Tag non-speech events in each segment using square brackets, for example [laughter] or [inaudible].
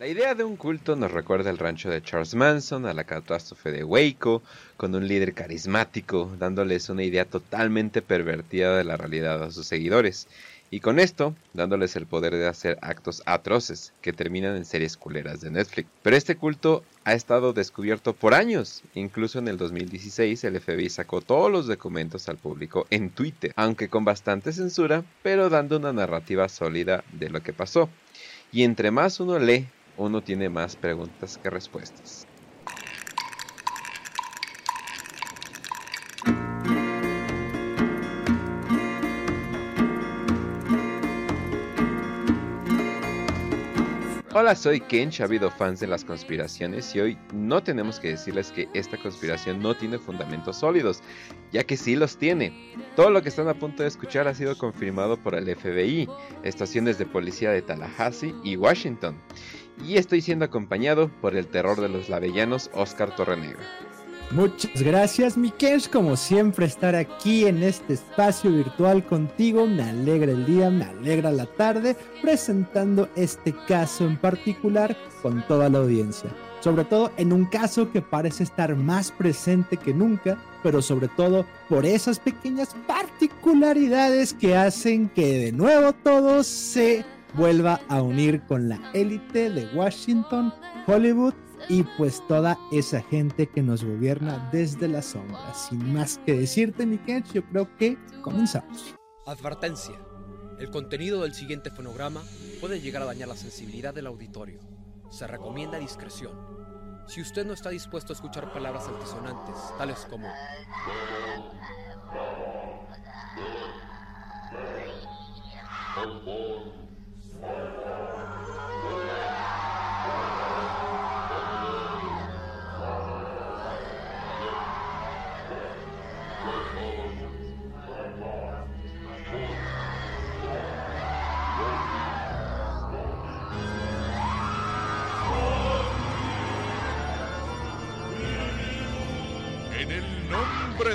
La idea de un culto nos recuerda el rancho de Charles Manson, a la catástrofe de Waco, con un líder carismático, dándoles una idea totalmente pervertida de la realidad a sus seguidores, y con esto dándoles el poder de hacer actos atroces que terminan en series culeras de Netflix. Pero este culto ha estado descubierto por años, incluso en el 2016 el FBI sacó todos los documentos al público en Twitter, aunque con bastante censura, pero dando una narrativa sólida de lo que pasó. Y entre más uno lee uno tiene más preguntas que respuestas. Hola, soy Kench, ha habido fans de las conspiraciones y hoy no tenemos que decirles que esta conspiración no tiene fundamentos sólidos, ya que sí los tiene. Todo lo que están a punto de escuchar ha sido confirmado por el FBI, estaciones de policía de Tallahassee y Washington y estoy siendo acompañado por el terror de los lavellanos Oscar Torrenegro. Muchas gracias, Mikesh, como siempre estar aquí en este espacio virtual contigo. Me alegra el día, me alegra la tarde, presentando este caso en particular con toda la audiencia. Sobre todo en un caso que parece estar más presente que nunca, pero sobre todo por esas pequeñas particularidades que hacen que de nuevo todo se vuelva a unir con la élite de Washington, Hollywood y pues toda esa gente que nos gobierna desde las sombras. Sin más que decirte, Mikech, yo creo que comenzamos. Advertencia. El contenido del siguiente fonograma puede llegar a dañar la sensibilidad del auditorio. Se recomienda discreción. Si usted no está dispuesto a escuchar palabras altisonantes, tales como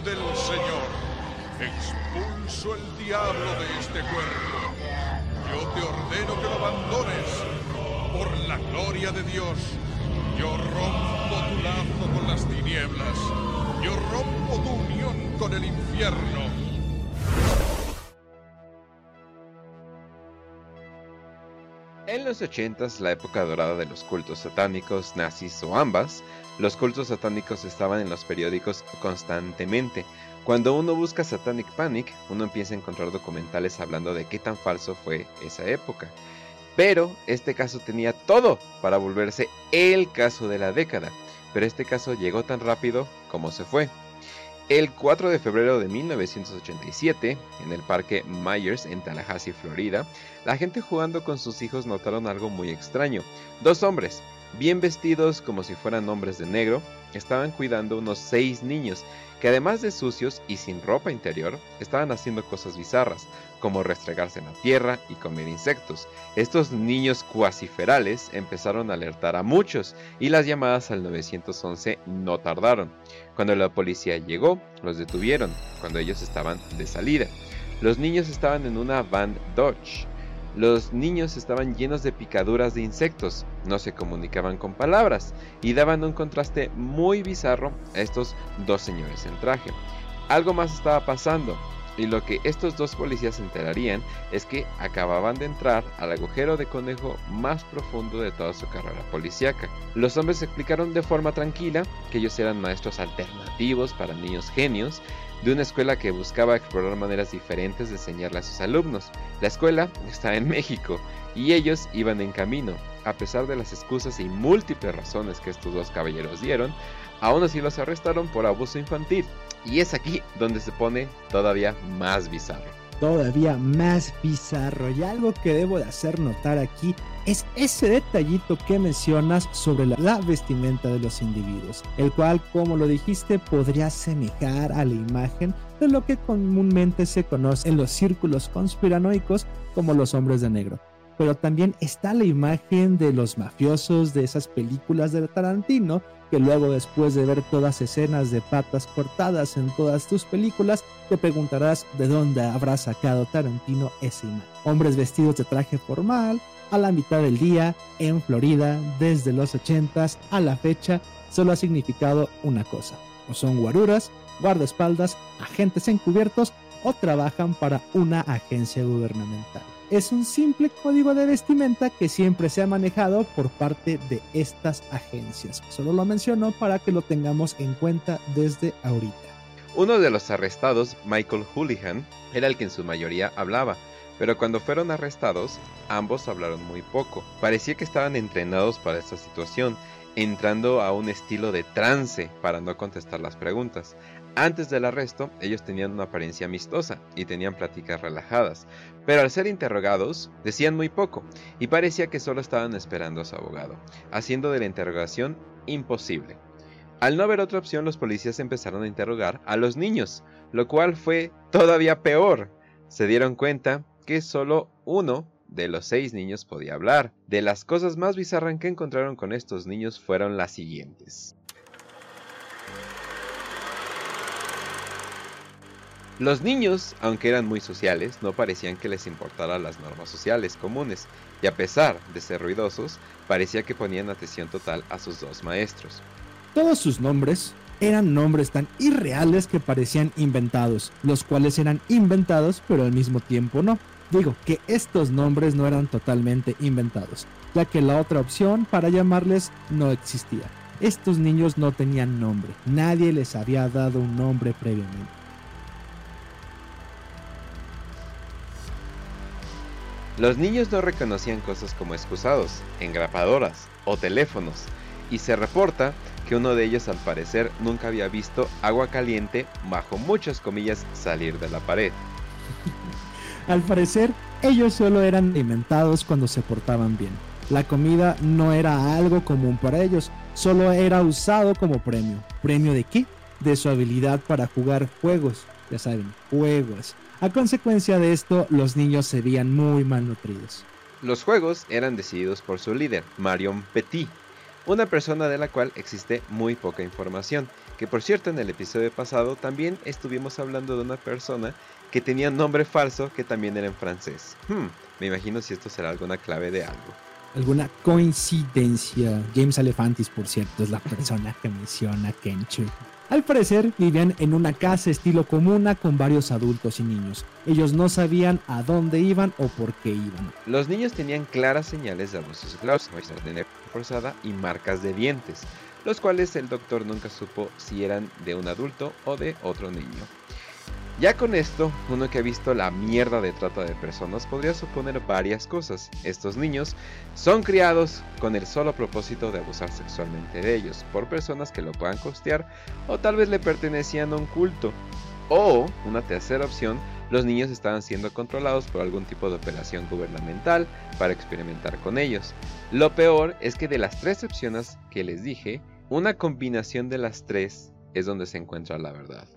del Señor, expulso el diablo de este cuerpo. Yo te ordeno que lo abandones. Por la gloria de Dios, yo rompo tu lazo con las tinieblas. Yo rompo tu unión con el infierno. En los 80 la época dorada de los cultos satánicos, nazis o ambas, los cultos satánicos estaban en los periódicos constantemente. Cuando uno busca Satanic Panic, uno empieza a encontrar documentales hablando de qué tan falso fue esa época. Pero este caso tenía todo para volverse el caso de la década. Pero este caso llegó tan rápido como se fue. El 4 de febrero de 1987, en el parque Myers en Tallahassee, Florida, la gente jugando con sus hijos notaron algo muy extraño. Dos hombres, bien vestidos como si fueran hombres de negro, estaban cuidando unos seis niños que además de sucios y sin ropa interior, estaban haciendo cosas bizarras, como restregarse en la tierra y comer insectos. Estos niños cuasiferales empezaron a alertar a muchos y las llamadas al 911 no tardaron. Cuando la policía llegó, los detuvieron, cuando ellos estaban de salida. Los niños estaban en una van Dodge. Los niños estaban llenos de picaduras de insectos, no se comunicaban con palabras y daban un contraste muy bizarro a estos dos señores en traje. Algo más estaba pasando, y lo que estos dos policías se enterarían es que acababan de entrar al agujero de conejo más profundo de toda su carrera policíaca. Los hombres explicaron de forma tranquila que ellos eran maestros alternativos para niños genios de una escuela que buscaba explorar maneras diferentes de enseñarle a sus alumnos. La escuela está en México y ellos iban en camino. A pesar de las excusas y múltiples razones que estos dos caballeros dieron, aún así los arrestaron por abuso infantil. Y es aquí donde se pone todavía más bizarro. Todavía más bizarro. Y algo que debo de hacer notar aquí es ese detallito que mencionas sobre la, la, vestimenta de los individuos, el cual, como lo dijiste, podría semejar a la imagen de lo que comúnmente se conoce en los círculos conspiranoicos como los hombres de negro. Pero también está la imagen de los mafiosos de esas películas de Tarantino, que luego después de ver todas escenas de patas cortadas en todas tus películas, te preguntarás de dónde habrá sacado Tarantino esa imagen. Hombres vestidos de traje formal, a la mitad del día en Florida desde los 80s a la fecha solo ha significado una cosa, o son guaruras, guardaespaldas, agentes encubiertos o trabajan para una agencia gubernamental. Es un simple código de vestimenta que siempre se ha manejado por parte de estas agencias. Solo lo menciono para que lo tengamos en cuenta desde ahorita. Uno de los arrestados, Michael Houlihan, era el que en su mayoría hablaba, pero cuando fueron arrestados, ambos hablaron muy poco. Parecía que estaban entrenados para esta situación, entrando a un estilo de trance para no contestar las preguntas. Antes del arresto, ellos tenían una apariencia amistosa y tenían pláticas relajadas, pero al ser interrogados, decían muy poco y parecía que solo estaban esperando a su abogado, haciendo de la interrogación imposible. Al no haber otra opción, los policías empezaron a interrogar a los niños, lo cual fue todavía peor. Se dieron cuenta que solo uno de los seis niños podía hablar. De las cosas más bizarras que encontraron con estos niños fueron las siguientes. Los niños, aunque eran muy sociales, no parecían que les importaran las normas sociales comunes, y a pesar de ser ruidosos, parecía que ponían atención total a sus dos maestros. Todos sus nombres eran nombres tan irreales que parecían inventados, los cuales eran inventados pero al mismo tiempo no. Digo que estos nombres no eran totalmente inventados, ya que la otra opción para llamarles no existía. Estos niños no tenían nombre, nadie les había dado un nombre previamente. Los niños no reconocían cosas como excusados, engrapadoras o teléfonos, y se reporta que uno de ellos al parecer nunca había visto agua caliente, bajo muchas comillas, salir de la pared. [laughs] al parecer, ellos solo eran alimentados cuando se portaban bien. La comida no era algo común para ellos, solo era usado como premio. ¿Premio de qué? De su habilidad para jugar juegos. Ya saben, juegos. A consecuencia de esto, los niños se veían muy malnutridos. Los juegos eran decididos por su líder, Marion Petit, una persona de la cual existe muy poca información, que por cierto en el episodio pasado también estuvimos hablando de una persona que tenía nombre falso que también era en francés. Hmm, me imagino si esto será alguna clave de algo. Alguna coincidencia. James Alefantis, por cierto, es la persona que menciona Kenchu. Al parecer vivían en una casa estilo comuna con varios adultos y niños. Ellos no sabían a dónde iban o por qué iban. Los niños tenían claras señales de abuso sexual, forzada y marcas de dientes, los cuales el doctor nunca supo si eran de un adulto o de otro niño. Ya con esto, uno que ha visto la mierda de trata de personas podría suponer varias cosas. Estos niños son criados con el solo propósito de abusar sexualmente de ellos por personas que lo puedan costear o tal vez le pertenecían a un culto. O, una tercera opción, los niños estaban siendo controlados por algún tipo de operación gubernamental para experimentar con ellos. Lo peor es que de las tres opciones que les dije, una combinación de las tres es donde se encuentra la verdad.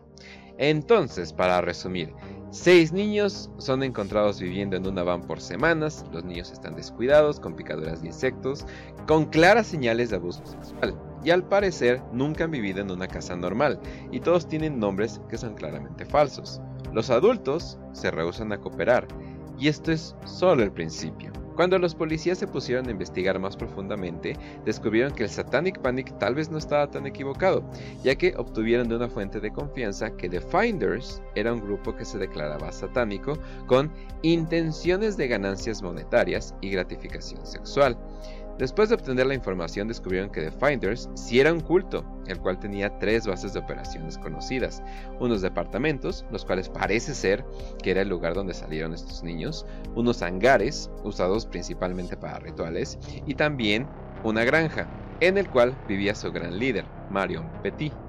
Entonces, para resumir, seis niños son encontrados viviendo en una van por semanas, los niños están descuidados, con picaduras de insectos, con claras señales de abuso sexual, y al parecer nunca han vivido en una casa normal, y todos tienen nombres que son claramente falsos. Los adultos se rehusan a cooperar, y esto es solo el principio. Cuando los policías se pusieron a investigar más profundamente, descubrieron que el Satanic Panic tal vez no estaba tan equivocado, ya que obtuvieron de una fuente de confianza que The Finders era un grupo que se declaraba satánico con intenciones de ganancias monetarias y gratificación sexual. Después de obtener la información descubrieron que The Finders sí era un culto, el cual tenía tres bases de operaciones conocidas, unos departamentos, los cuales parece ser que era el lugar donde salieron estos niños, unos hangares, usados principalmente para rituales, y también una granja, en el cual vivía su gran líder, Marion Petit.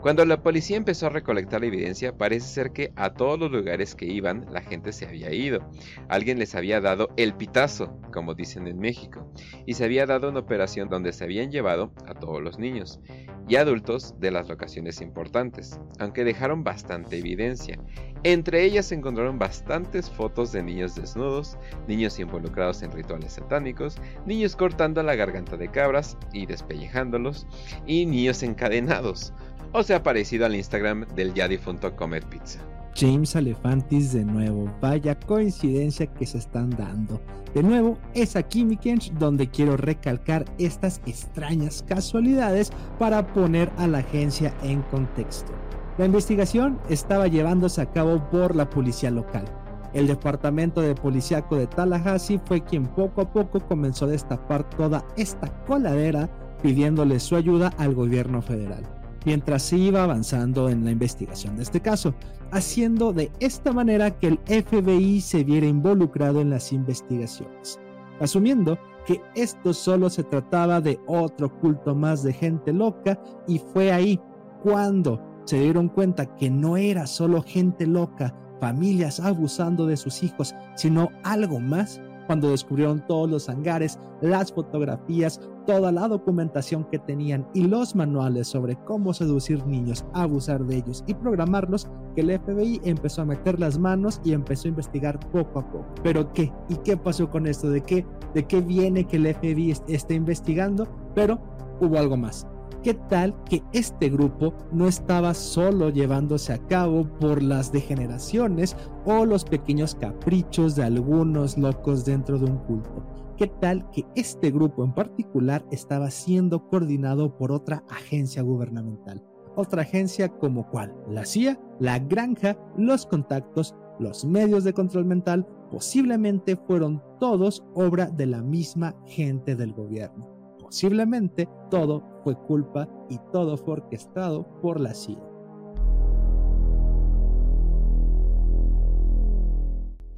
Cuando la policía empezó a recolectar la evidencia, parece ser que a todos los lugares que iban la gente se había ido. Alguien les había dado el pitazo, como dicen en México, y se había dado una operación donde se habían llevado a todos los niños y adultos de las locaciones importantes, aunque dejaron bastante evidencia. Entre ellas se encontraron bastantes fotos de niños desnudos, niños involucrados en rituales satánicos, niños cortando la garganta de cabras y despellejándolos, y niños encadenados o sea parecido al Instagram del ya difunto Comet Pizza. James Alefantis de nuevo. Vaya coincidencia que se están dando. De nuevo, es aquí, Mikens, donde quiero recalcar estas extrañas casualidades para poner a la agencia en contexto. La investigación estaba llevándose a cabo por la policía local. El departamento de policíaco de Tallahassee fue quien poco a poco comenzó a destapar toda esta coladera pidiéndole su ayuda al gobierno federal mientras se iba avanzando en la investigación de este caso, haciendo de esta manera que el FBI se viera involucrado en las investigaciones, asumiendo que esto solo se trataba de otro culto más de gente loca y fue ahí cuando se dieron cuenta que no era solo gente loca, familias abusando de sus hijos, sino algo más cuando descubrieron todos los hangares, las fotografías, toda la documentación que tenían y los manuales sobre cómo seducir niños, abusar de ellos y programarlos, que el FBI empezó a meter las manos y empezó a investigar poco a poco. Pero ¿qué? ¿Y qué pasó con esto? ¿De qué? ¿De qué viene que el FBI esté investigando? Pero hubo algo más. ¿Qué tal que este grupo no estaba solo llevándose a cabo por las degeneraciones o los pequeños caprichos de algunos locos dentro de un culto? ¿Qué tal que este grupo en particular estaba siendo coordinado por otra agencia gubernamental? Otra agencia como cuál? La CIA, la granja, los contactos, los medios de control mental, posiblemente fueron todos obra de la misma gente del gobierno. Posiblemente todo fue culpa y todo fue orquestado por la CIA.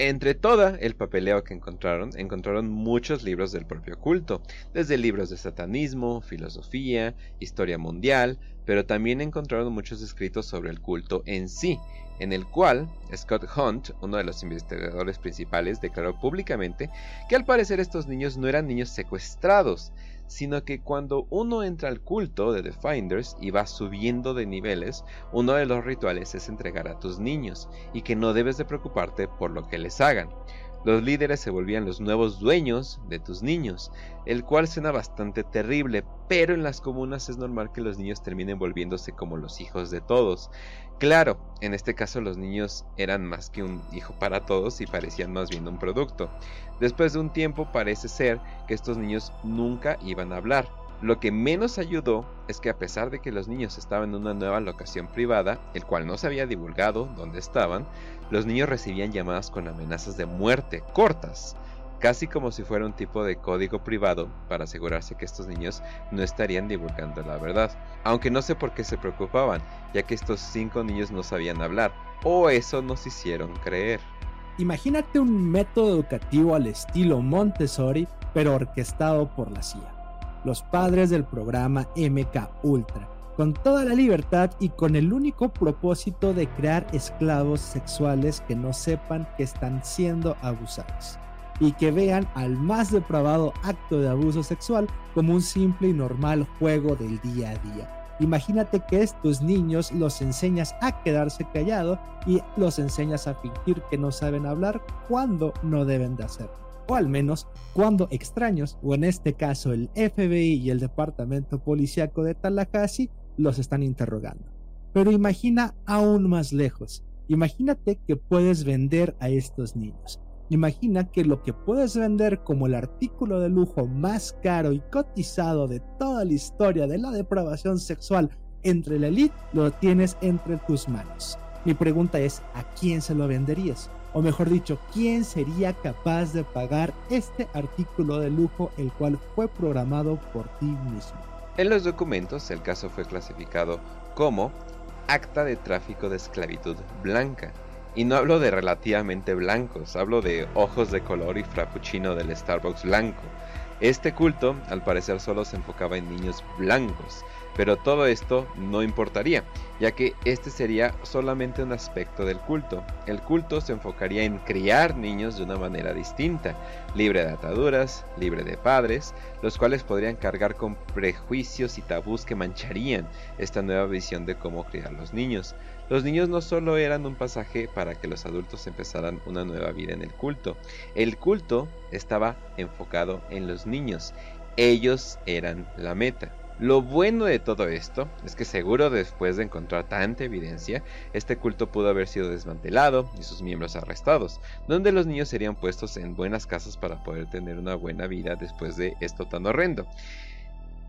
Entre toda el papeleo que encontraron, encontraron muchos libros del propio culto, desde libros de satanismo, filosofía, historia mundial, pero también encontraron muchos escritos sobre el culto en sí, en el cual Scott Hunt, uno de los investigadores principales, declaró públicamente que al parecer estos niños no eran niños secuestrados, sino que cuando uno entra al culto de The Finders y va subiendo de niveles, uno de los rituales es entregar a tus niños y que no debes de preocuparte por lo que les hagan. Los líderes se volvían los nuevos dueños de tus niños, el cual suena bastante terrible, pero en las comunas es normal que los niños terminen volviéndose como los hijos de todos. Claro, en este caso los niños eran más que un hijo para todos y parecían más bien un producto. Después de un tiempo parece ser que estos niños nunca iban a hablar. Lo que menos ayudó es que a pesar de que los niños estaban en una nueva locación privada, el cual no se había divulgado dónde estaban, los niños recibían llamadas con amenazas de muerte cortas casi como si fuera un tipo de código privado para asegurarse que estos niños no estarían divulgando la verdad. Aunque no sé por qué se preocupaban, ya que estos cinco niños no sabían hablar, o eso nos hicieron creer. Imagínate un método educativo al estilo Montessori, pero orquestado por la CIA. Los padres del programa MK Ultra, con toda la libertad y con el único propósito de crear esclavos sexuales que no sepan que están siendo abusados y que vean al más depravado acto de abuso sexual como un simple y normal juego del día a día. Imagínate que estos niños los enseñas a quedarse callados y los enseñas a fingir que no saben hablar cuando no deben de hacerlo. O al menos cuando extraños, o en este caso el FBI y el Departamento Policiaco de Tallahassee, los están interrogando. Pero imagina aún más lejos. Imagínate que puedes vender a estos niños. Imagina que lo que puedes vender como el artículo de lujo más caro y cotizado de toda la historia de la depravación sexual entre la elite lo tienes entre tus manos. Mi pregunta es, ¿a quién se lo venderías? O mejor dicho, ¿quién sería capaz de pagar este artículo de lujo el cual fue programado por ti mismo? En los documentos el caso fue clasificado como acta de tráfico de esclavitud blanca y no hablo de relativamente blancos, hablo de ojos de color y frappuccino del Starbucks blanco. Este culto, al parecer, solo se enfocaba en niños blancos, pero todo esto no importaría, ya que este sería solamente un aspecto del culto. El culto se enfocaría en criar niños de una manera distinta, libre de ataduras, libre de padres, los cuales podrían cargar con prejuicios y tabús que mancharían esta nueva visión de cómo criar los niños. Los niños no solo eran un pasaje para que los adultos empezaran una nueva vida en el culto, el culto estaba enfocado en los niños, ellos eran la meta. Lo bueno de todo esto es que seguro después de encontrar tanta evidencia, este culto pudo haber sido desmantelado y sus miembros arrestados, donde los niños serían puestos en buenas casas para poder tener una buena vida después de esto tan horrendo.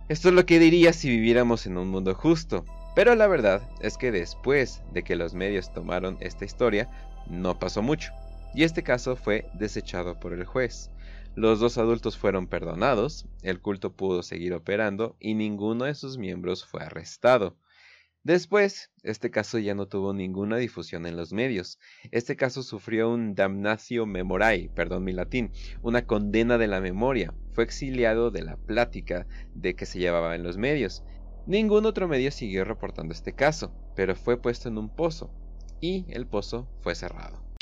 Esto es lo que diría si viviéramos en un mundo justo, pero la verdad es que después de que los medios tomaron esta historia, no pasó mucho, y este caso fue desechado por el juez. Los dos adultos fueron perdonados, el culto pudo seguir operando y ninguno de sus miembros fue arrestado. Después, este caso ya no tuvo ninguna difusión en los medios. Este caso sufrió un damnatio memorae, perdón mi latín, una condena de la memoria. Fue exiliado de la plática de que se llevaba en los medios. Ningún otro medio siguió reportando este caso, pero fue puesto en un pozo, y el pozo fue cerrado.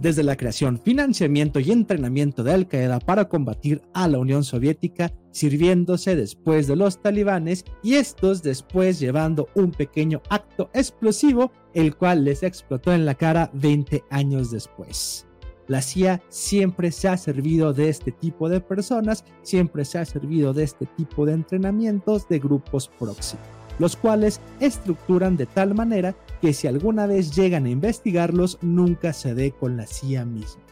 Desde la creación, financiamiento y entrenamiento de Al Qaeda para combatir a la Unión Soviética, sirviéndose después de los talibanes y estos después llevando un pequeño acto explosivo, el cual les explotó en la cara 20 años después. La CIA siempre se ha servido de este tipo de personas, siempre se ha servido de este tipo de entrenamientos de grupos proxy los cuales estructuran de tal manera que si alguna vez llegan a investigarlos nunca se dé con la CIA misma.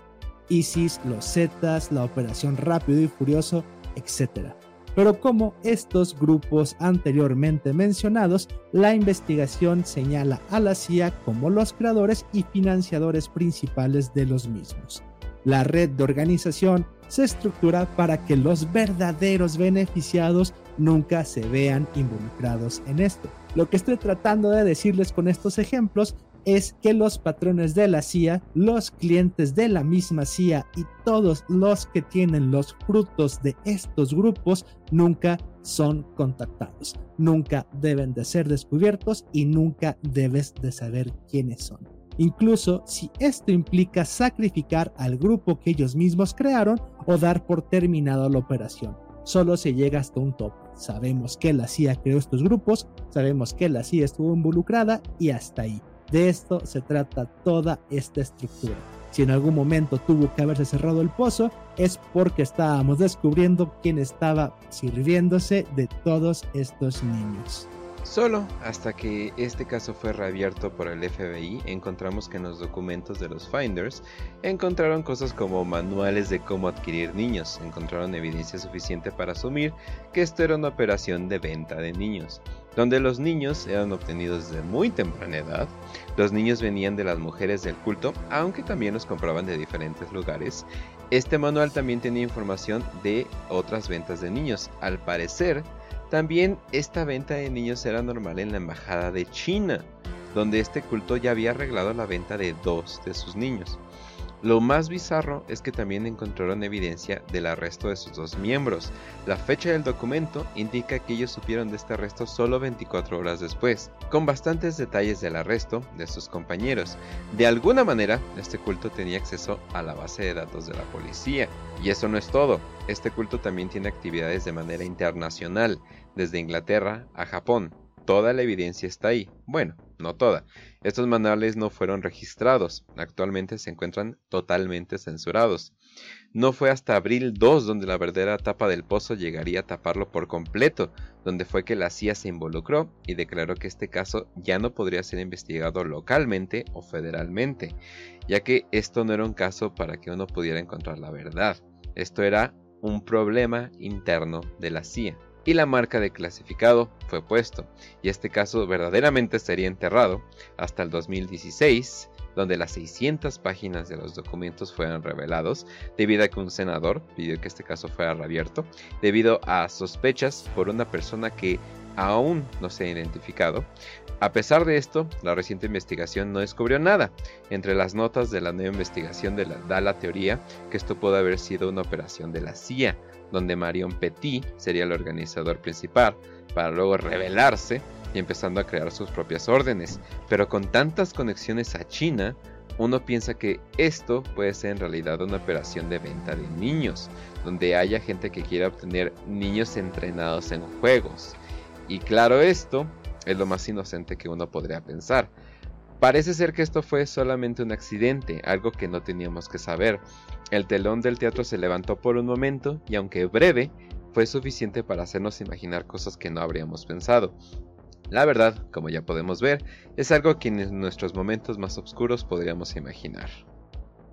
ISIS, los Zetas, la Operación Rápido y Furioso, etc. Pero como estos grupos anteriormente mencionados, la investigación señala a la CIA como los creadores y financiadores principales de los mismos. La red de organización se estructura para que los verdaderos beneficiados nunca se vean involucrados en esto. Lo que estoy tratando de decirles con estos ejemplos es que los patrones de la CIA, los clientes de la misma CIA y todos los que tienen los frutos de estos grupos nunca son contactados, nunca deben de ser descubiertos y nunca debes de saber quiénes son. Incluso si esto implica sacrificar al grupo que ellos mismos crearon o dar por terminada la operación. Solo se llega hasta un tope. Sabemos que la CIA creó estos grupos, sabemos que la CIA estuvo involucrada y hasta ahí. De esto se trata toda esta estructura. Si en algún momento tuvo que haberse cerrado el pozo, es porque estábamos descubriendo quién estaba sirviéndose de todos estos niños. Solo hasta que este caso fue reabierto por el FBI encontramos que en los documentos de los Finders encontraron cosas como manuales de cómo adquirir niños, encontraron evidencia suficiente para asumir que esto era una operación de venta de niños, donde los niños eran obtenidos desde muy temprana edad, los niños venían de las mujeres del culto, aunque también los compraban de diferentes lugares. Este manual también tenía información de otras ventas de niños, al parecer también esta venta de niños era normal en la embajada de China, donde este culto ya había arreglado la venta de dos de sus niños. Lo más bizarro es que también encontraron evidencia del arresto de sus dos miembros. La fecha del documento indica que ellos supieron de este arresto solo 24 horas después, con bastantes detalles del arresto de sus compañeros. De alguna manera, este culto tenía acceso a la base de datos de la policía. Y eso no es todo, este culto también tiene actividades de manera internacional, desde Inglaterra a Japón. Toda la evidencia está ahí. Bueno, no toda. Estos manuales no fueron registrados, actualmente se encuentran totalmente censurados. No fue hasta abril 2 donde la verdadera tapa del pozo llegaría a taparlo por completo, donde fue que la CIA se involucró y declaró que este caso ya no podría ser investigado localmente o federalmente, ya que esto no era un caso para que uno pudiera encontrar la verdad. Esto era un problema interno de la CIA y la marca de clasificado fue puesto, y este caso verdaderamente sería enterrado hasta el 2016, donde las 600 páginas de los documentos fueron revelados, debido a que un senador pidió que este caso fuera reabierto, debido a sospechas por una persona que aún no se ha identificado. A pesar de esto, la reciente investigación no descubrió nada. Entre las notas de la nueva investigación de da la teoría que esto puede haber sido una operación de la CIA, donde Marion Petit sería el organizador principal, para luego rebelarse y empezando a crear sus propias órdenes. Pero con tantas conexiones a China, uno piensa que esto puede ser en realidad una operación de venta de niños, donde haya gente que quiera obtener niños entrenados en juegos. Y claro, esto es lo más inocente que uno podría pensar. Parece ser que esto fue solamente un accidente, algo que no teníamos que saber. El telón del teatro se levantó por un momento y aunque breve, fue suficiente para hacernos imaginar cosas que no habríamos pensado. La verdad, como ya podemos ver, es algo que en nuestros momentos más oscuros podríamos imaginar.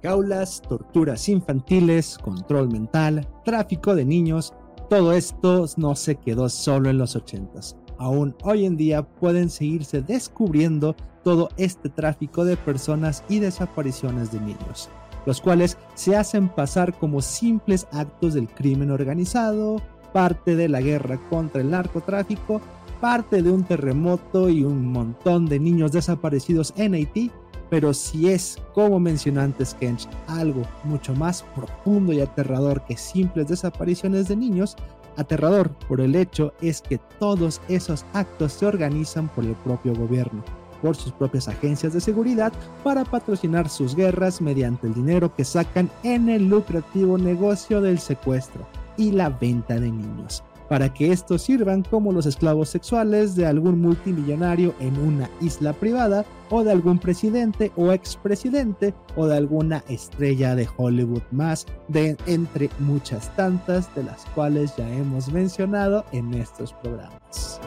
Gaulas, torturas infantiles, control mental, tráfico de niños, todo esto no se quedó solo en los 80s. Aún hoy en día pueden seguirse descubriendo todo este tráfico de personas y desapariciones de niños, los cuales se hacen pasar como simples actos del crimen organizado, parte de la guerra contra el narcotráfico, parte de un terremoto y un montón de niños desaparecidos en Haití, pero si es, como mencionó antes Kench, algo mucho más profundo y aterrador que simples desapariciones de niños, aterrador por el hecho es que todos esos actos se organizan por el propio gobierno, por sus propias agencias de seguridad para patrocinar sus guerras mediante el dinero que sacan en el lucrativo negocio del secuestro y la venta de niños para que estos sirvan como los esclavos sexuales de algún multimillonario en una isla privada o de algún presidente o expresidente o de alguna estrella de Hollywood más de entre muchas tantas de las cuales ya hemos mencionado en estos programas.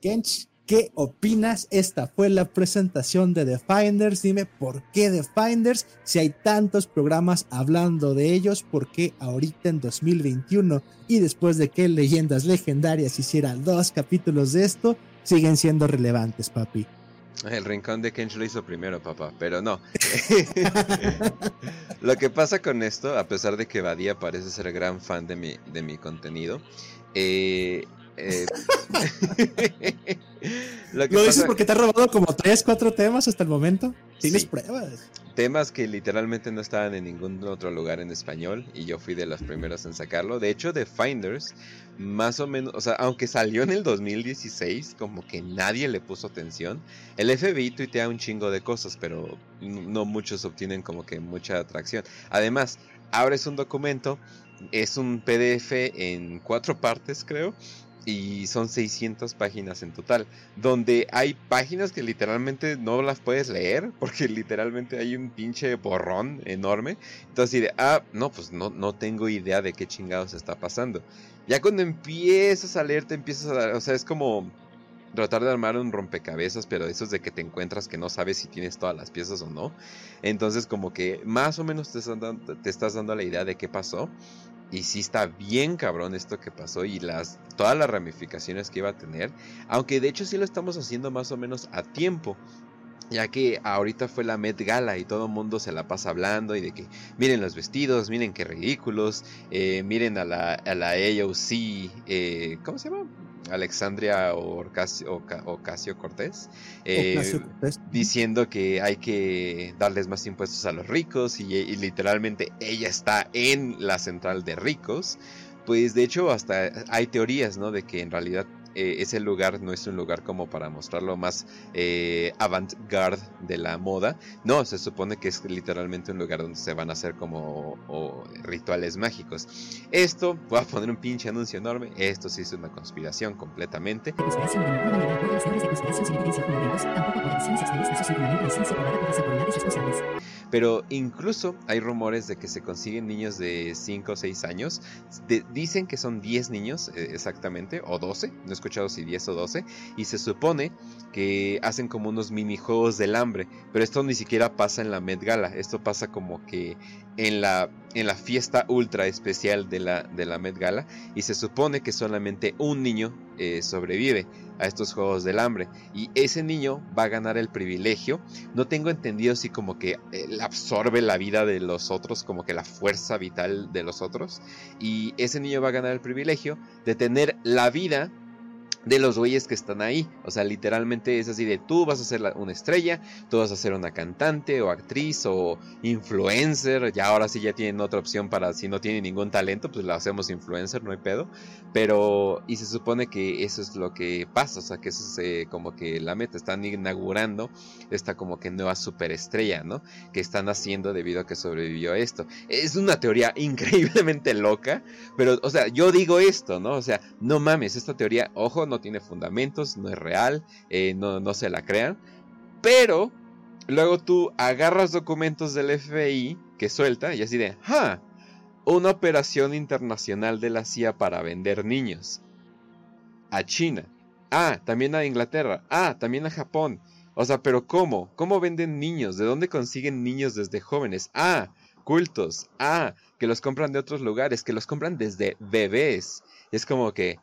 Kench, ¿qué opinas? Esta fue la presentación de The Finders. Dime por qué The Finders, si hay tantos programas hablando de ellos, por qué ahorita en 2021 y después de que Leyendas Legendarias hiciera dos capítulos de esto, siguen siendo relevantes, papi. El rincón de Kench lo hizo primero, papá, pero no. [laughs] lo que pasa con esto, a pesar de que Badía parece ser gran fan de mi, de mi contenido, eh, eh, [laughs] lo, dices porque te ha robado como 3, 4 temas hasta el momento. Tienes pruebas. Temas que literalmente no estaban en ningún otro lugar en español y yo fui de los primeros en sacarlo. De hecho, The Finders, más o menos, o sea, aunque salió en el 2016, como que nadie le puso atención. El FBI tuitea un chingo de cosas, pero no muchos obtienen como que mucha atracción. Además, abres un documento, es un PDF en cuatro partes, creo y son 600 páginas en total, donde hay páginas que literalmente no las puedes leer porque [laughs] literalmente hay un pinche borrón enorme. Entonces, de, ah, no, pues no, no tengo idea de qué chingados está pasando. Ya cuando empiezas a leer, te empiezas a dar, o sea, es como tratar de armar un rompecabezas, pero eso es de que te encuentras que no sabes si tienes todas las piezas o no. Entonces, como que más o menos te, te estás dando la idea de qué pasó. Y sí está bien cabrón esto que pasó y las todas las ramificaciones que iba a tener. Aunque de hecho sí lo estamos haciendo más o menos a tiempo. Ya que ahorita fue la Met Gala y todo el mundo se la pasa hablando y de que miren los vestidos, miren qué ridículos, eh, miren a la, a la AOC, eh, ¿cómo se llama? Alexandria Ocasio, Ocasio Cortés, eh, diciendo que hay que darles más impuestos a los ricos y, literalmente ella está en la central de ricos. Pues de hecho hasta hay teorías, ¿no? De que en realidad eh, ese lugar no es un lugar como para mostrarlo más eh, avant-garde de la moda. No, se supone que es literalmente un lugar donde se van a hacer como rituales mágicos. Esto, voy a poner un pinche anuncio enorme. Esto sí es una conspiración completamente. Pero incluso hay rumores de que se consiguen niños de 5 o 6 años. dicen que son 10 niños eh, exactamente, o 12, no he escuchado si 10 o 12. Y se supone que hacen como unos minijuegos del hambre. Pero esto ni siquiera pasa en la Met Gala. Esto pasa como que en la, en la fiesta ultra especial de la, de la Gala. Y se supone que solamente un niño eh, sobrevive a estos juegos del hambre. Y ese niño va a ganar el privilegio. No tengo entendido si como que él absorbe la vida de los otros, como que la fuerza vital de los otros. Y ese niño va a ganar el privilegio de tener la vida de los güeyes que están ahí. O sea, literalmente es así de tú vas a ser una estrella, tú vas a ser una cantante o actriz o influencer. Ya ahora sí ya tienen otra opción para si no tienen ningún talento, pues la hacemos influencer, no hay pedo. Pero, y se supone que eso es lo que pasa, o sea, que eso es como que la meta. Están inaugurando esta como que nueva superestrella, ¿no? Que están haciendo debido a que sobrevivió esto. Es una teoría [laughs] increíblemente loca, pero, o sea, yo digo esto, ¿no? O sea, no mames, esta teoría, ojo, no tiene fundamentos, no es real, eh, no, no se la crean. Pero luego tú agarras documentos del FBI que suelta y así de, ¡ja! Una operación internacional de la CIA para vender niños. A China. Ah, también a Inglaterra. Ah, también a Japón. O sea, pero ¿cómo? ¿Cómo venden niños? ¿De dónde consiguen niños desde jóvenes? Ah, cultos. Ah, que los compran de otros lugares, que los compran desde bebés. es como que,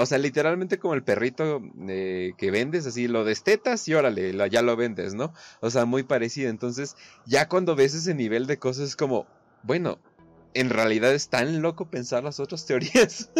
o sea, literalmente como el perrito eh, que vendes, así lo destetas y órale, ya lo vendes, ¿no? O sea, muy parecido. Entonces, ya cuando ves ese nivel de cosas es como, bueno, en realidad es tan loco pensar las otras [laughs] teorías.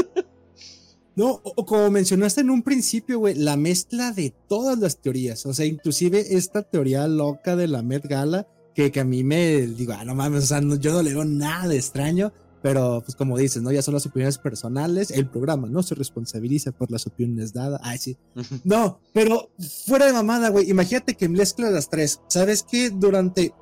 No, o como mencionaste en un principio, güey, la mezcla de todas las teorías. O sea, inclusive esta teoría loca de la Met Gala, que, que a mí me digo, ah, no mames, o sea, yo no le veo nada de extraño. Pero, pues como dices, ¿no? Ya son las opiniones personales. El programa no se responsabiliza por las opiniones dadas. Ay, sí. No, pero fuera de mamada, güey. Imagínate que mezcla las tres. ¿Sabes qué? Durante...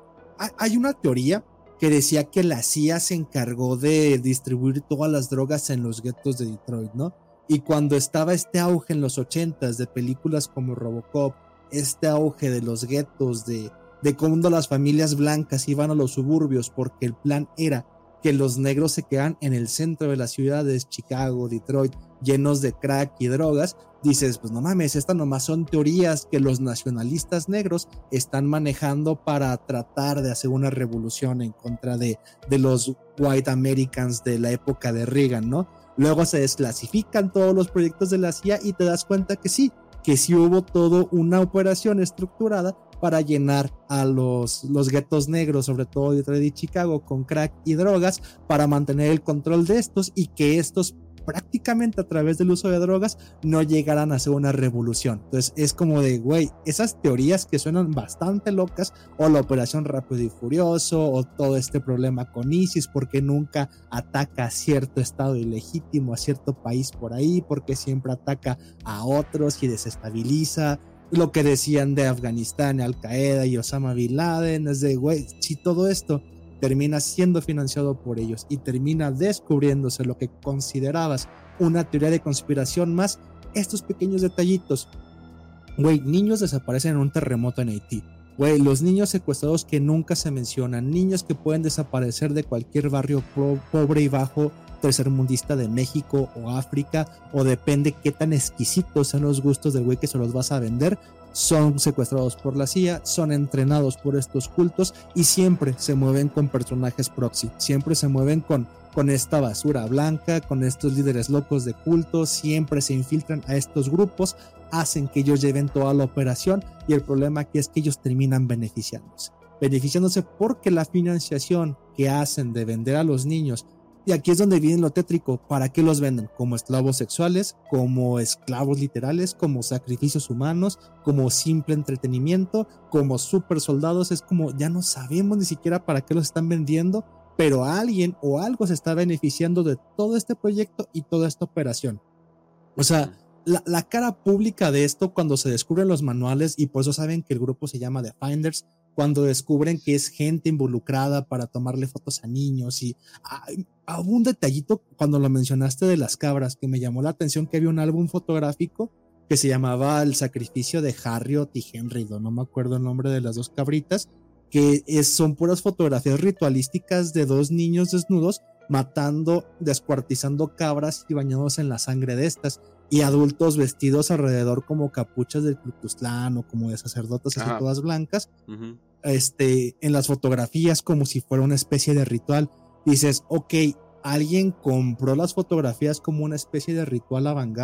Hay una teoría que decía que la CIA se encargó de distribuir todas las drogas en los guetos de Detroit, ¿no? Y cuando estaba este auge en los ochentas de películas como Robocop, este auge de los guetos, de, de cómo las familias blancas iban a los suburbios porque el plan era que los negros se quedan en el centro de las ciudades, Chicago, Detroit, llenos de crack y drogas, dices, pues no mames, estas nomás son teorías que los nacionalistas negros están manejando para tratar de hacer una revolución en contra de, de los white Americans de la época de Reagan, ¿no? Luego se desclasifican todos los proyectos de la CIA y te das cuenta que sí, que sí hubo todo una operación estructurada para llenar a los, los guetos negros, sobre todo de Detroit y Chicago, con crack y drogas, para mantener el control de estos y que estos prácticamente a través del uso de drogas no llegaran a hacer una revolución. Entonces es como de, güey, esas teorías que suenan bastante locas, o la operación Rápido y Furioso, o todo este problema con ISIS, porque nunca ataca a cierto estado ilegítimo, a cierto país por ahí, porque siempre ataca a otros y desestabiliza lo que decían de Afganistán, Al Qaeda y Osama Bin Laden, es de, güey, si todo esto termina siendo financiado por ellos y termina descubriéndose lo que considerabas una teoría de conspiración más, estos pequeños detallitos. Güey, niños desaparecen en un terremoto en Haití. Güey, los niños secuestrados que nunca se mencionan, niños que pueden desaparecer de cualquier barrio pobre y bajo tercermundista de México o África, o depende qué tan exquisitos sean los gustos del güey que se los vas a vender, son secuestrados por la CIA, son entrenados por estos cultos y siempre se mueven con personajes proxy, siempre se mueven con, con esta basura blanca, con estos líderes locos de cultos, siempre se infiltran a estos grupos, hacen que ellos lleven toda la operación y el problema aquí es que ellos terminan beneficiándose. Beneficiándose porque la financiación que hacen de vender a los niños y aquí es donde viene lo tétrico. ¿Para qué los venden? Como esclavos sexuales, como esclavos literales, como sacrificios humanos, como simple entretenimiento, como super soldados. Es como ya no sabemos ni siquiera para qué los están vendiendo, pero alguien o algo se está beneficiando de todo este proyecto y toda esta operación. O sea, la, la, cara pública de esto cuando se descubren los manuales y por eso saben que el grupo se llama The Finders, cuando descubren que es gente involucrada para tomarle fotos a niños y hubo un detallito cuando lo mencionaste de las cabras que me llamó la atención que había un álbum fotográfico que se llamaba El sacrificio de Harriot y Henry, no me acuerdo el nombre de las dos cabritas, que son puras fotografías ritualísticas de dos niños desnudos matando, descuartizando cabras y bañados en la sangre de estas y adultos vestidos alrededor como capuchas del Clutuzlán o como de sacerdotes así todas blancas, este, en las fotografías como si fuera una especie de ritual. Dices, ok, alguien compró las fotografías como una especie de ritual avant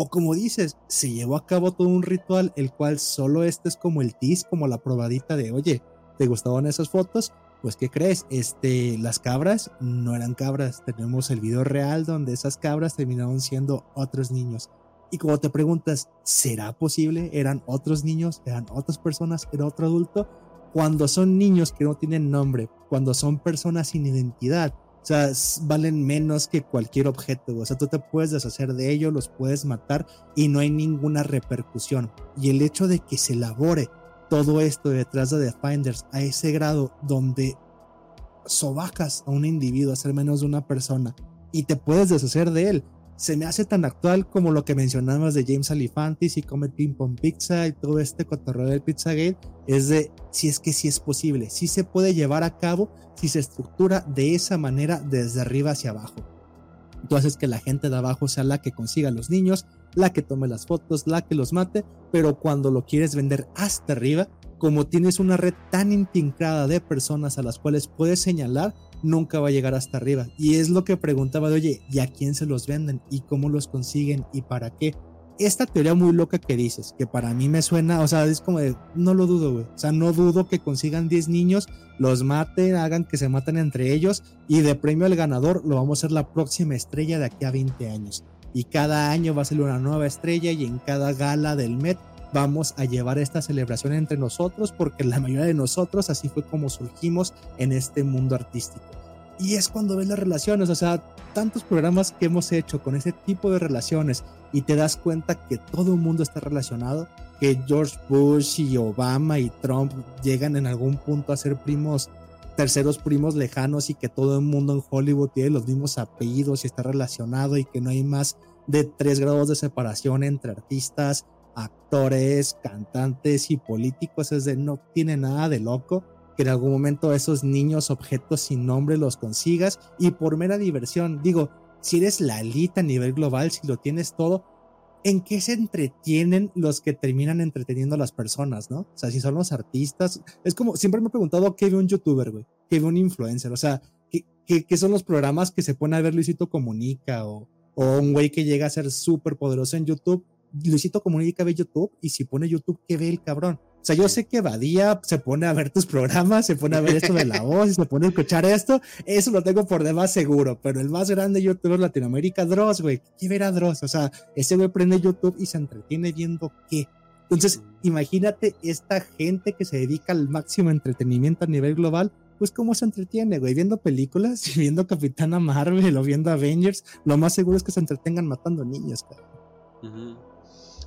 o como dices, se llevó a cabo todo un ritual, el cual solo este es como el tis, como la probadita de, oye, ¿te gustaban esas fotos? Pues, ¿qué crees? Este, las cabras no eran cabras. Tenemos el video real donde esas cabras terminaron siendo otros niños. Y como te preguntas, ¿será posible? ¿Eran otros niños? ¿Eran otras personas? ¿Era otro adulto? Cuando son niños que no tienen nombre, cuando son personas sin identidad, o sea, valen menos que cualquier objeto. O sea, tú te puedes deshacer de ellos, los puedes matar y no hay ninguna repercusión. Y el hecho de que se elabore todo esto detrás de The Finders a ese grado donde sobacas a un individuo, a ser menos de una persona, y te puedes deshacer de él, se me hace tan actual como lo que mencionabas de James Alifantis y Comet Ping Pong Pizza y todo este cotorreo del Pizzagate, es de si es que sí es posible, si se puede llevar a cabo, si se estructura de esa manera desde arriba hacia abajo. Tú haces que la gente de abajo sea la que consiga los niños, la que tome las fotos, la que los mate, pero cuando lo quieres vender hasta arriba, como tienes una red tan intrincada de personas a las cuales puedes señalar, nunca va a llegar hasta arriba. Y es lo que preguntaba de, oye, ¿y a quién se los venden? ¿Y cómo los consiguen? ¿Y para qué? Esta teoría muy loca que dices, que para mí me suena, o sea, es como no lo dudo, güey. O sea, no dudo que consigan 10 niños, los maten, hagan que se maten entre ellos y de premio al ganador lo vamos a ser la próxima estrella de aquí a 20 años. Y cada año va a ser una nueva estrella y en cada gala del Met vamos a llevar esta celebración entre nosotros porque la mayoría de nosotros así fue como surgimos en este mundo artístico. Y es cuando ves las relaciones, o sea, tantos programas que hemos hecho con ese tipo de relaciones y te das cuenta que todo el mundo está relacionado, que George Bush y Obama y Trump llegan en algún punto a ser primos, terceros primos lejanos y que todo el mundo en Hollywood tiene los mismos apellidos y está relacionado y que no hay más de tres grados de separación entre artistas, actores, cantantes y políticos, es de no tiene nada de loco que en algún momento esos niños objetos sin nombre los consigas y por mera diversión, digo, si eres la elite a nivel global, si lo tienes todo, ¿en qué se entretienen los que terminan entreteniendo a las personas, no? O sea, si son los artistas, es como, siempre me he preguntado qué ve un youtuber, güey, qué ve un influencer, o sea, ¿qué, qué, son los programas que se pone a ver Luisito Comunica o, o un güey que llega a ser súper poderoso en YouTube? Luisito Comunica ve YouTube y si pone YouTube, ¿qué ve el cabrón? O sea, yo sé que Badía se pone a ver tus programas, se pone a ver esto de la voz, se pone a escuchar esto, eso lo tengo por demás seguro, pero el más grande youtuber de Latinoamérica, Dross, güey, ¿qué verá Dross? O sea, ese güey prende YouTube y se entretiene viendo qué. Entonces, imagínate esta gente que se dedica al máximo entretenimiento a nivel global, pues cómo se entretiene, güey, viendo películas y viendo Capitana Marvel o viendo Avengers, lo más seguro es que se entretengan matando niños, cabrón.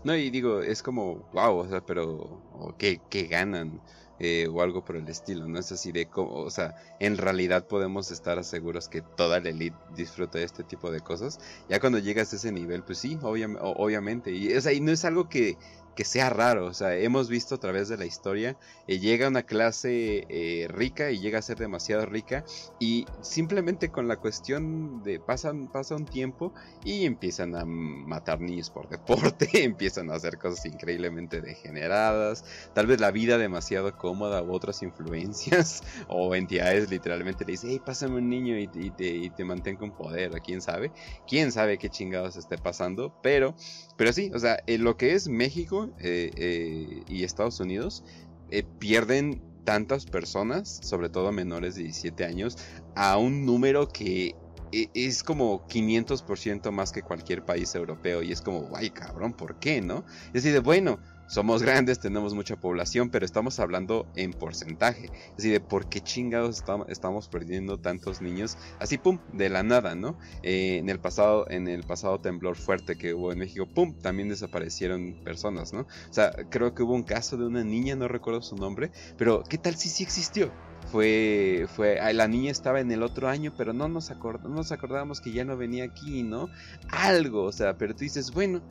No, y digo, es como, wow, o sea, pero ¿qué, ganan? Eh, o algo por el estilo, ¿no? Es así de como, o sea, en realidad podemos estar seguros que toda la elite disfruta de este tipo de cosas. Ya cuando llegas a ese nivel, pues sí, obviamente. Y, o sea, y no es algo que que sea raro. O sea, hemos visto a través de la historia, eh, llega una clase eh, rica y llega a ser demasiado rica y simplemente con la cuestión de pasan, pasa un tiempo y empiezan a matar niños por deporte, [laughs] empiezan a hacer cosas increíblemente degeneradas, tal vez la vida demasiado cómoda u otras influencias [laughs] o entidades literalmente le dicen, hey, pásame un niño y, te, y te con poder, quién sabe, quién sabe qué chingados esté pasando, pero, pero sí, o sea, lo que es México, eh, eh, y Estados Unidos eh, pierden tantas personas, sobre todo menores de 17 años, a un número que es como 500% más que cualquier país europeo y es como, guay cabrón, ¿por qué no? Es decir, bueno, somos grandes, tenemos mucha población, pero estamos hablando en porcentaje. Decir, de por qué chingados estamos perdiendo tantos niños así, pum, de la nada, ¿no? Eh, en el pasado, en el pasado temblor fuerte que hubo en México, pum, también desaparecieron personas, ¿no? O sea, creo que hubo un caso de una niña, no recuerdo su nombre, pero ¿qué tal si sí existió? fue, fue, la niña estaba en el otro año, pero no nos, no nos acordábamos que ya no venía aquí, ¿no? Algo, o sea, pero tú dices, bueno,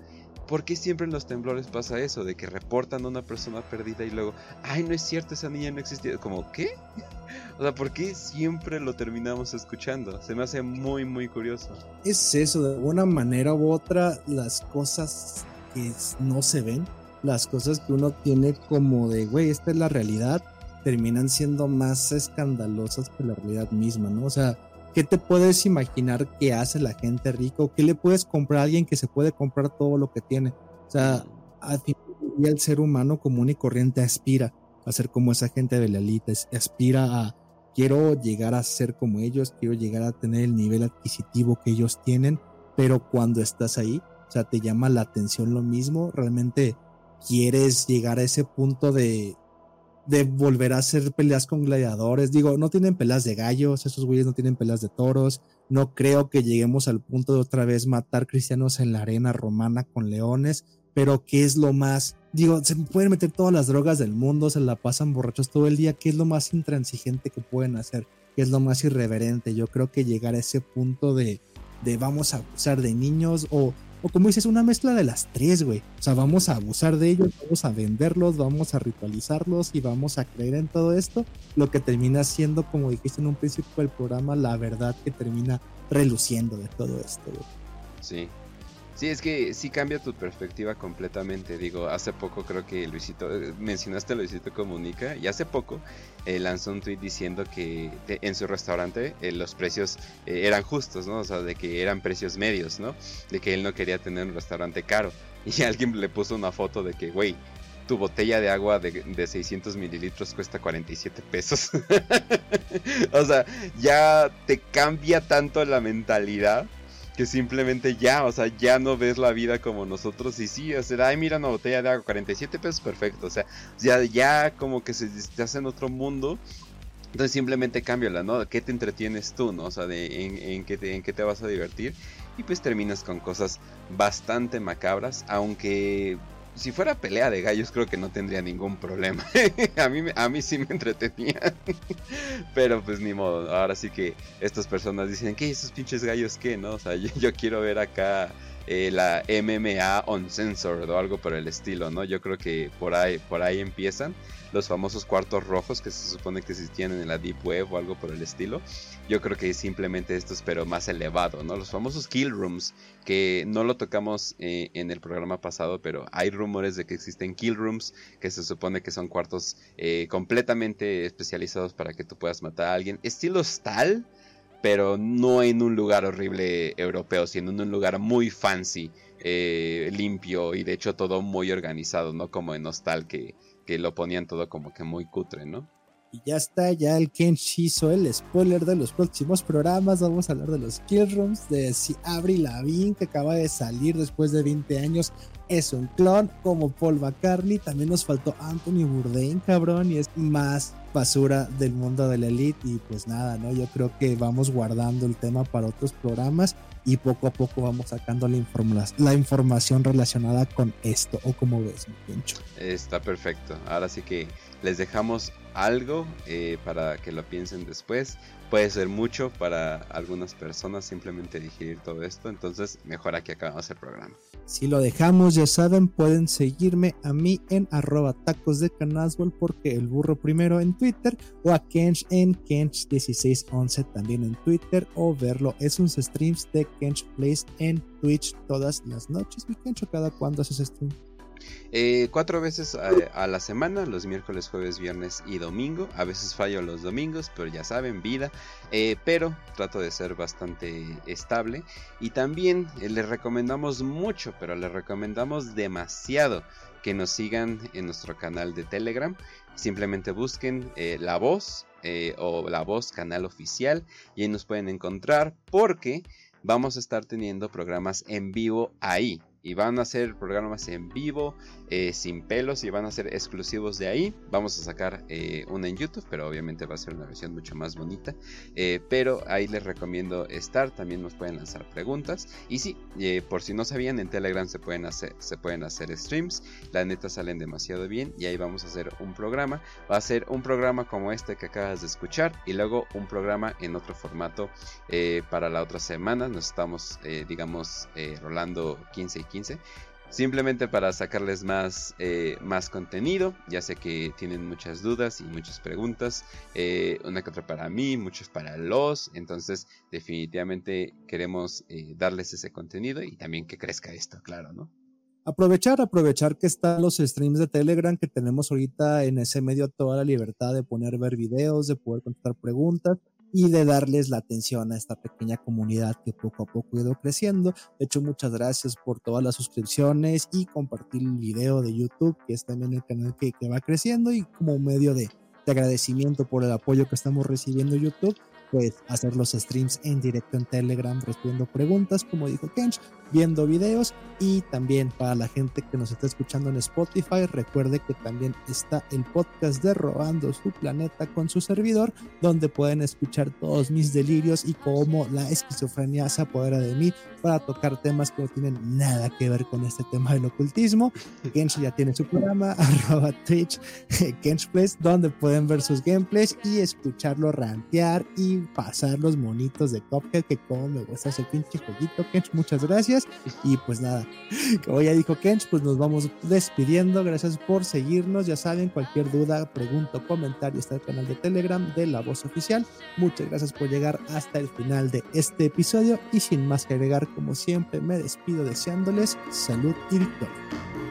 ¿Por qué siempre en los temblores pasa eso? De que reportan a una persona perdida y luego, ay, no es cierto, esa niña no existía. Como, ¿qué? [laughs] o sea, ¿por qué siempre lo terminamos escuchando? Se me hace muy, muy curioso. Es eso, de alguna manera u otra, las cosas que no se ven, las cosas que uno tiene como de, güey, esta es la realidad, terminan siendo más escandalosas que la realidad misma, ¿no? O sea, ¿Qué te puedes imaginar que hace la gente rico? ¿Qué le puedes comprar a alguien que se puede comprar todo lo que tiene? O sea, al final el ser humano común y corriente aspira a ser como esa gente de la élite, aspira a quiero llegar a ser como ellos, quiero llegar a tener el nivel adquisitivo que ellos tienen, pero cuando estás ahí, O sea, te llama la atención lo mismo. Realmente quieres llegar a ese punto de, de volver a hacer peleas con gladiadores. Digo, no tienen peleas de gallos, esos güeyes no tienen peleas de toros. No creo que lleguemos al punto de otra vez matar cristianos en la arena romana con leones. Pero, ¿qué es lo más? Digo, se pueden meter todas las drogas del mundo, se la pasan borrachos todo el día. ¿Qué es lo más intransigente que pueden hacer? ¿Qué es lo más irreverente? Yo creo que llegar a ese punto de, de vamos a abusar de niños o o como dices, una mezcla de las tres, güey. O sea, vamos a abusar de ellos, vamos a venderlos, vamos a ritualizarlos y vamos a creer en todo esto. Lo que termina siendo, como dijiste en un principio del programa, la verdad que termina reluciendo de todo esto, güey. Sí, Sí, es que sí cambia tu perspectiva completamente. Digo, hace poco creo que Luisito, eh, mencionaste a Luisito Comunica, y hace poco eh, lanzó un tweet diciendo que en su restaurante eh, los precios eran justos, ¿no? O sea, de que eran precios medios, ¿no? De que él no quería tener un restaurante caro. [laughs] Y alguien le puso una foto de que, güey, tu botella de agua de, de 600 mililitros cuesta 47 pesos. [laughs] o sea, ya te cambia tanto la mentalidad que simplemente ya, o sea, ya no ves la vida como nosotros y sí, o sea, ay, mira una botella de agua, 47 pesos, perfecto, o sea, ya, ya como que se te hace en otro mundo. Entonces simplemente cámbiala, ¿no? ¿Qué te entretienes tú, no? O sea, de, en, qué te, en qué te vas a divertir. Y pues terminas con cosas bastante macabras, aunque si fuera pelea de gallos creo que no tendría ningún problema. [laughs] a, mí, a mí sí me entretenía. [laughs] Pero pues ni modo. Ahora sí que estas personas dicen, ¿qué? ¿Esos pinches gallos qué? ¿No? O sea, yo, quiero ver acá eh, la MMA Uncensored o algo por el estilo, ¿no? Yo creo que por ahí, por ahí empiezan los famosos cuartos rojos que se supone que existían en la Deep Web o algo por el estilo. Yo creo que simplemente estos, pero más elevado, ¿no? Los famosos kill rooms, que no lo tocamos eh, en el programa pasado, pero hay rumores de que existen kill rooms, que se supone que son cuartos eh, completamente especializados para que tú puedas matar a alguien. Estilo tal, pero no en un lugar horrible europeo, sino en un lugar muy fancy. Eh, limpio y de hecho todo muy organizado, no como en Hostal que lo ponían todo como que muy cutre, ¿no? Y ya está, ya el Kenshi hizo el spoiler de los próximos programas. Vamos a hablar de los Kill Rooms, de si Avril Lavigne, que acaba de salir después de 20 años, es un clon como Paul McCartney. También nos faltó Anthony Bourdain, cabrón, y es más basura del mundo de la elite. Y pues nada, ¿no? Yo creo que vamos guardando el tema para otros programas y poco a poco vamos sacando la, la información relacionada con esto. ¿O como ves, mi pincho? Está perfecto. Ahora sí que les dejamos algo eh, para que lo piensen después. Puede ser mucho para algunas personas simplemente digerir todo esto, entonces mejor aquí acabamos el programa. Si lo dejamos, ya saben, pueden seguirme a mí en arroba tacos de canaswell porque el burro primero en Twitter o a Kench en Kench1611 también en Twitter o verlo es un streams de Kench Place en Twitch todas las noches. Mi Kencho, ¿cada cuándo haces stream? Eh, cuatro veces a, la semana, los miércoles, jueves, viernes y domingo. A veces fallo los domingos, pero ya saben, vida. Eh, pero trato de ser bastante estable. Y también eh, les recomendamos mucho, pero les recomendamos demasiado que nos sigan en nuestro canal de Telegram. Simplemente busquen La Voz o La Voz canal oficial y ahí nos pueden encontrar porque vamos a estar teniendo programas en vivo ahí y van a hacer programas en vivo, eh, sin pelos y van a ser exclusivos de ahí. Vamos a sacar eh, una en YouTube, pero obviamente va a ser una versión mucho más bonita. Eh, pero ahí les recomiendo estar, también nos pueden lanzar preguntas. Y sí, por si no sabían, en Telegram se pueden, hacer, se pueden hacer streams. La neta salen demasiado bien y ahí vamos a hacer un programa. Va a ser un programa como este que acabas de escuchar y luego un programa en otro formato para la otra semana. Nos estamos, digamos, rolando 15 y 15 simplemente para sacarles más, eh, más contenido. Ya sé que tienen muchas dudas y muchas preguntas, eh, una que otra para mí, muchas para los, entonces definitivamente queremos eh, darles ese contenido y también que crezca esto, claro, ¿no? Aprovechar, aprovechar que están los streams de Telegram que tenemos ahorita en ese medio toda la libertad de poner ver videos, de poder contestar preguntas y de darles la atención a esta pequeña comunidad que poco a poco ha ido creciendo. De hecho, muchas gracias por todas las suscripciones y compartir el video de YouTube, que es también el canal que, va creciendo y como medio de, de, agradecimiento por el apoyo que estamos recibiendo YouTube, pues hacer los streams en directo en Telegram respondiendo preguntas, como dijo Kench, viendo videos y también para la gente que nos está escuchando en Spotify, recuerde que también está el podcast de Robando su Planeta con su servidor, donde pueden escuchar todos mis delirios y cómo la esquizofrenia se apodera de mí para tocar temas que no tienen nada que ver con este tema del ocultismo. [laughs] Kench ya tiene su programa, [laughs] arroba Twitch, [laughs] Kench donde pueden ver sus gameplays y escucharlo rantear y pasar los monitos de Cuphead, que como me gusta ese pinche jueguito, Kench, muchas gracias. Y pues nada, [laughs] como ya dijo Kench, pues nos vamos despidiendo. Gracias por seguirnos. Ya saben, cualquier duda, pregunta comentario está el canal de Telegram de La Voz Oficial. Muchas gracias por llegar hasta el final de este episodio. Y sin más que agregar, como siempre, me despido deseándoles salud y victoria.